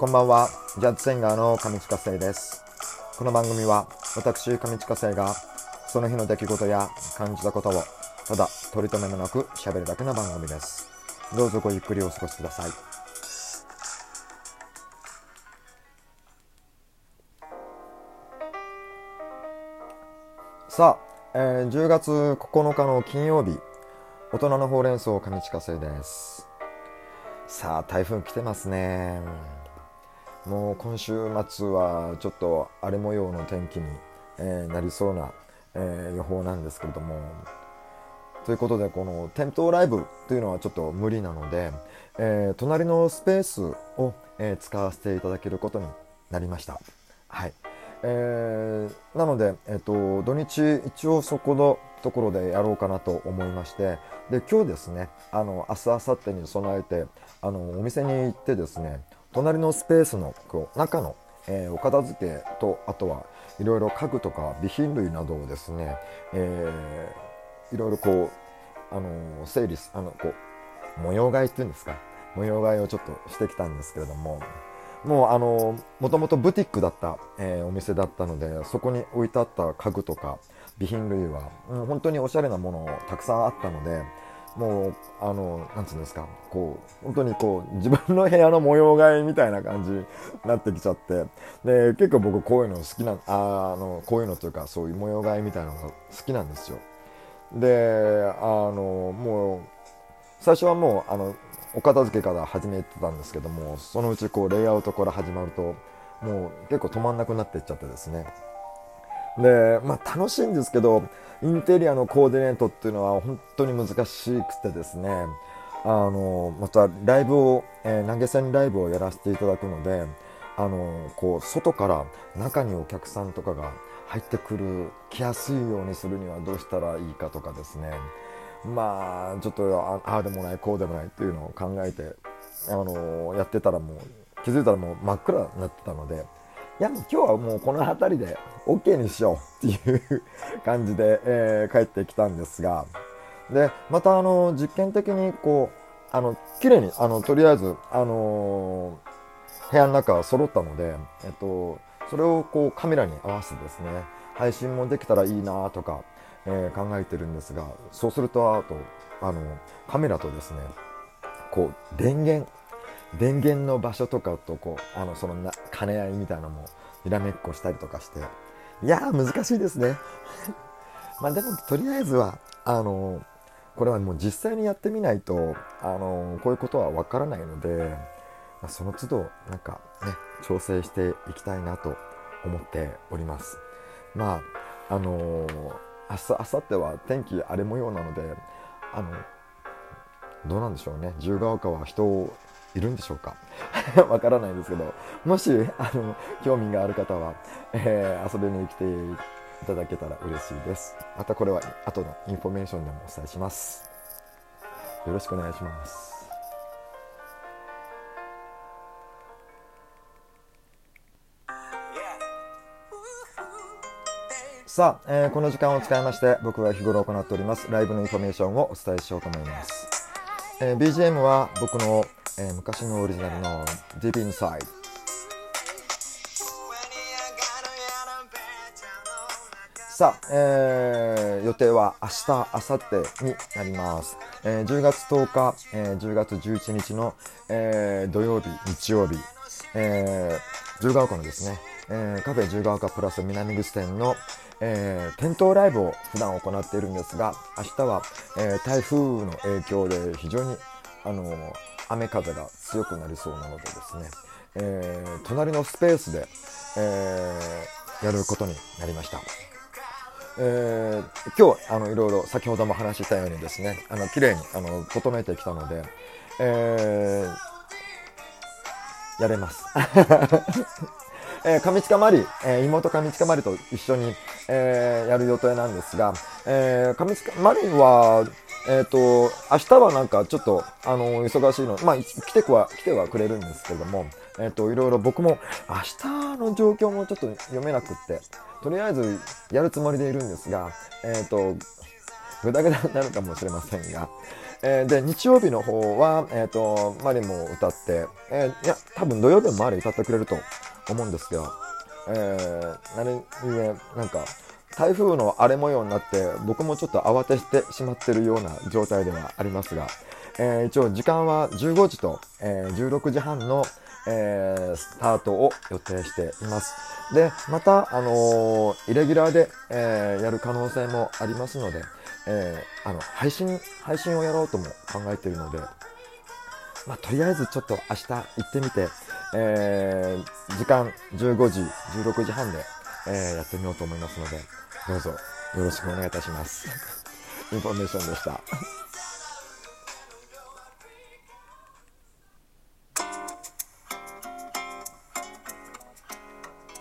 こんばんは、ジャズシンガーの上地下生です。この番組は、私、上地下生が、その日の出来事や感じたことを、ただ、取り留めもなく喋るだけの番組です。どうぞごゆっくりお過ごしください。さあ、えー10月9日の金曜日、大人のほうれん草上地下生です。さあ、台風来てますね。もう今週末はちょっと荒れ模様の天気に、えなりそうな、え予報なんですけれども。ということで、この店頭ライブというのはちょっと無理なので、えー隣のスペースを、えー使わせていただけることになりました。はい。えーなので、えっと土日一応そこのところでやろうかなと思いましてで今日ですねあの明日明後日に備えてあのお店に行ってですね隣のスペースのこう中の、えーお片付けとあとはいろいろ家具とか備品類などをですね、えーいろいろこうあの整理あのこう模様替えっていうんですか模様替えをちょっとしてきたんですけれどももうあのもともとブティックだった、えーお店だったのでそこに置いてあった家具とか備品類は、うん本当におしゃれなものたくさんあったのでもうあのなんつうんですか。こう本当にこう自分の部屋の模様替えみたいな感じになってきちゃって。で結構僕こういうの好きなああのこういうのというかそういう模様替えみたいなのが好きなんですよ。であのもう最初はもうあのお片付けから始めてたんですけどもそのうちこうレイアウトから始まるともう結構止まんなくなっていっちゃってですね。でまあ楽しいんですけどインテリアのコーディネートっていうのは本当に難しくてですねあのまたライブを、えー投げ銭ライブをやらせていただくのであのこう外から中にお客さんとかが入ってくる来やすいようにするにはどうしたらいいかとかですね。まあちょっとああでもないこうでもないっていうのを考えてあのやってたらもう気づいたらもう真っ暗になってたのでいや今日はもうこの辺りで OK にしようっていう感じで、えー帰ってきたんですが。でまたあの実験的にこうあの綺麗にあのとりあえずあの部屋の中は揃ったので、えっと、それをこうカメラに合わせてですね配信もできたらいいなとか、えー考えてるんですがそうするとあとあのカメラとですねこう電源電源の場所とかとこうあのそのな兼ね合いみたいなのもにらめっこしたりとかして。いやー難しいですね。まあでもとりあえずはあのこれはもう実際にやってみないとあのこういうことはわからないので、まあ、その都度なんかね調整していきたいなと思っております。まああの明日明後日は天気荒れ模様なのであのどうなんでしょうね。自由が丘は人をいるんでしょうか？わからないですけどもしあの興味がある方は、えー遊びに来ていただけたら嬉しいです。またこれは後のインフォメーションでもお伝えします。よろしくお願いします。さあ、えーこの時間を使いまして僕が日頃行っておりますライブのインフォメーションをお伝えしようと思います、えー BGM は僕の、えー昔のオリジナルの Deep Inside さあ、えー予定は明日、明後日になります。えー10月10日、えー10月11日の、えー土曜日、日曜日、えー、十ヶ丘のですね、えーカフェ十ヶ丘プラス南口店の、えー店頭ライブを普段行っているんですが、明日は、えー台風の影響で非常に、あのー雨風が強くなりそうなのでですね、えー隣のスペースで、えーやることになりました。えー今日あのいろいろ先ほども話したようにですねあの綺麗にあの整えてきたので、えーやれます。えー上近まり、えー妹上近まりと一緒に、えーやる予定なんですが、えー上近まりは、えっ、と、明日はなんかちょっと、あの、忙しいの、まあ、来ては、来てはくれるんですけれども、えっ、と、いろいろ僕も明日の状況もちょっと読めなくって、とりあえずやるつもりでいるんですが、えっ、と、ぐだぐだになるかもしれませんが、えー、で、日曜日の方は、えっ、と、マリも歌って、え、いや、多分土曜日もマリ歌ってくれると思うんですけど、えー、何故、なんか、台風の荒れ模様になって、僕もちょっと慌ててしまってるような状態ではありますが、えー、一応時間は15時と、えー、16時半の、えー、スタートを予定しています。で、また、あのー、イレギュラーで、えー、やる可能性もありますので、えー、あの、配信、配信をやろうとも考えているので、まあ、とりあえずちょっと明日行ってみて、えー、時間15時、16時半で、えー、やってみようと思いますので、どうぞよろしくお願いいたします。インフォメーションでした。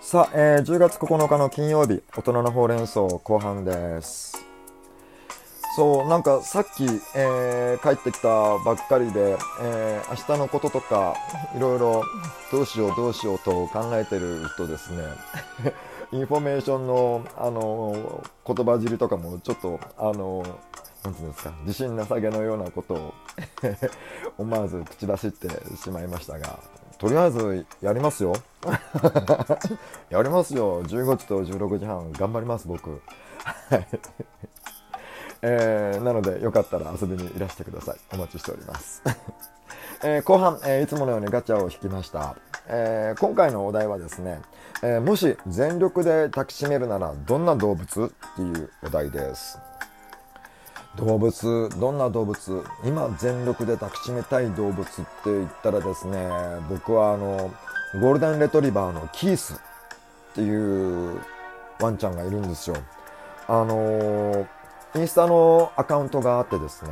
さあ、えー、10月9日の金曜日、大人のほうれん草後半です。そう、なんかさっき、えー、帰ってきたばっかりで、えー、明日のこととか、いろいろどうしようどうしようと考えてるとですね、インフォメーションの、あの、言葉尻とかもちょっと、あの、なんていうんですか、自信なさげのようなことを 思わず口出しってしまいましたが、とりあえずやりますよ。やりますよ。15時と16時半頑張ります、僕。えー、なので、よかったら遊びにいらしてください。お待ちしております。えー、後半、えー、いつものようにガチャを引きました。えー、今回のお題はですね、えもし全力で抱きしめるならどんな動物っていうお題です。動物どんな動物今全力で抱きしめたい動物って言ったらですね僕はあのゴールデンレトリバーのキースっていうワンちゃんがいるんですよあのインスタのアカウントがあってですね、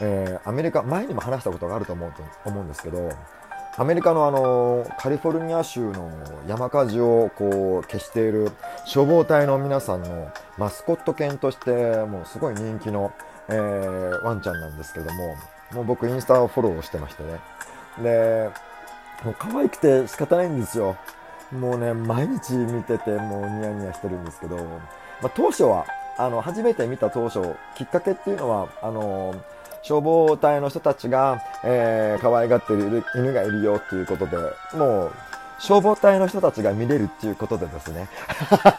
えー、アメリカ前にも話したことがあると思うと思うんですけどアメリカのあのカリフォルニア州の山火事をこう消している消防隊の皆さんのマスコット犬としてもうすごい人気の、えー、ワンちゃんなんですけどももう僕インスタをフォローしてましてね。でもう可愛くて仕方ないんですよ。もうね毎日見ててもうニヤニヤしてるんですけど、まあ、当初はあの初めて見た当初きっかけっていうのはあの消防隊の人たちが、えー、可愛がってる犬がいるよっていうことで、もう、消防隊の人たちが見れるっていうことでですね。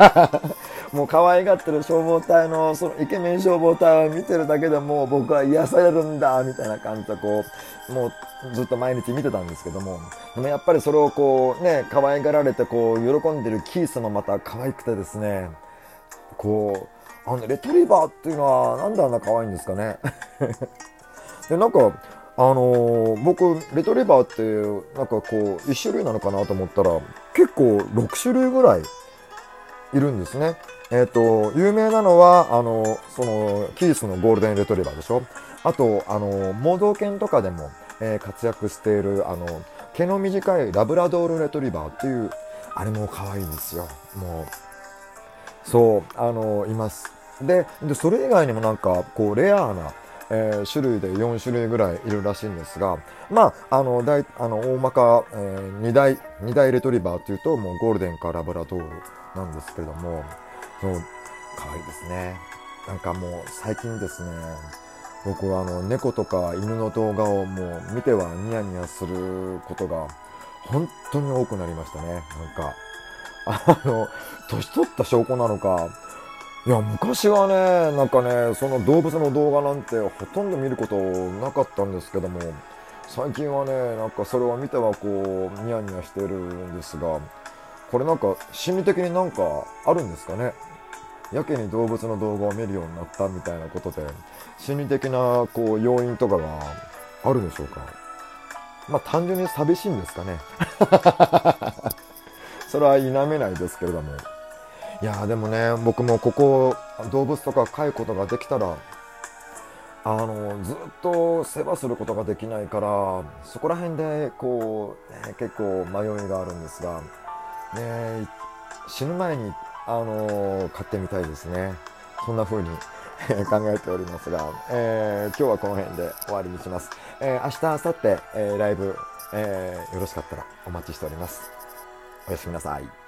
もう可愛がってる消防隊の、そのイケメン消防隊を見てるだけでもう僕は癒されるんだ、みたいな感じでこう、もうずっと毎日見てたんですけども、でもやっぱりそれをこうね、可愛がられてこう、喜んでるキースもまた可愛くてですね、こう、あの、レトリバーっていうのはなんであんな可愛いんですかね。で、なんか、あのー、僕、レトリバーって、なんかこう、1種類なのかなと思ったら、結構6種類ぐらいいるんですね。えっ、ー、と、有名なのは、あの、その、キースのゴールデンレトリバーでしょあと、あの、盲導犬とかでも、えー、活躍している、あの、毛の短いラブラドールレトリバーっていう、あれも可愛いんですよ。もう、そう、あの、います。で、で、それ以外にもなんか、こう、レアな、えー、種類で4種類ぐらいいるらしいんですが、まあ、あの、大、あの、大まか、えー、2大、2大レトリバーっていうと、もうゴールデンかラブラドールなんですけれども、そう、可愛いですね。なんかもう最近ですね、僕はあの、猫とか犬の動画をもう見てはニヤニヤすることが本当に多くなりましたね。なんか、あの、年取った証拠なのか、いや、昔はね、なんかね、その動物の動画なんてほとんど見ることなかったんですけども、最近はね、なんかそれを見てはこう、ニヤニヤしてるんですが、これなんか心理的になんかあるんですかね？やけに動物の動画を見るようになったみたいなことで、心理的なこう要因とかがあるでしょうか？まあ単純に寂しいんですかね？それは否めないですけれども。いやでもね僕もここ動物とか飼うことができたらあのずっと世話することができないからそこら辺でこう、ね、結構迷いがあるんですが、ね、死ぬ前にあの飼ってみたいですね。そんな風に 考えておりますが、えー、今日はこの辺で終わりにします、えー、明日明後日、えー、ライブ、えー、よろしかったらお待ちしております。おやすみなさい。